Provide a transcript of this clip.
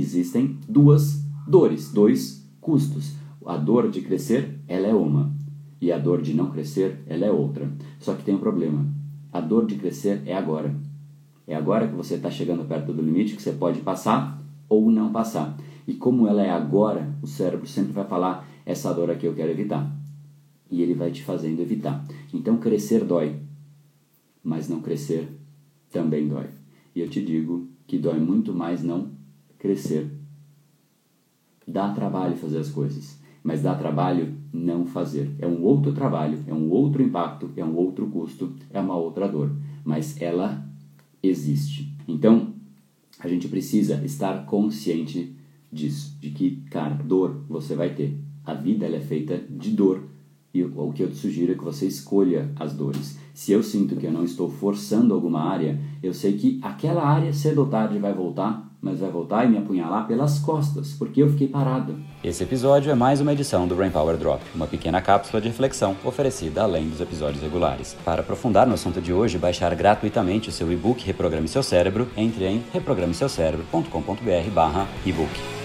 existem duas dores, dois custos. A dor de crescer, ela é uma, e a dor de não crescer, ela é outra. Só que tem um problema. A dor de crescer é agora. É agora que você está chegando perto do limite que você pode passar ou não passar. E como ela é agora, o cérebro sempre vai falar: essa dor aqui eu quero evitar. E ele vai te fazendo evitar. Então, crescer dói, mas não crescer também dói. E eu te digo que dói muito mais não crescer. Dá trabalho fazer as coisas, mas dá trabalho não fazer. É um outro trabalho, é um outro impacto, é um outro custo, é uma outra dor, mas ela existe. Então, a gente precisa estar consciente disso, de que, cara, dor você vai ter. A vida ela é feita de dor. E o que eu te sugiro é que você escolha as dores. Se eu sinto que eu não estou forçando alguma área, eu sei que aquela área cedo ou tarde vai voltar, mas vai voltar e me apunhalar pelas costas, porque eu fiquei parado. Esse episódio é mais uma edição do Brain Power Drop, uma pequena cápsula de reflexão oferecida além dos episódios regulares. Para aprofundar no assunto de hoje baixar gratuitamente o seu e-book Reprograme Seu Cérebro, entre em reprogrameseucerebro.com.br/ebook.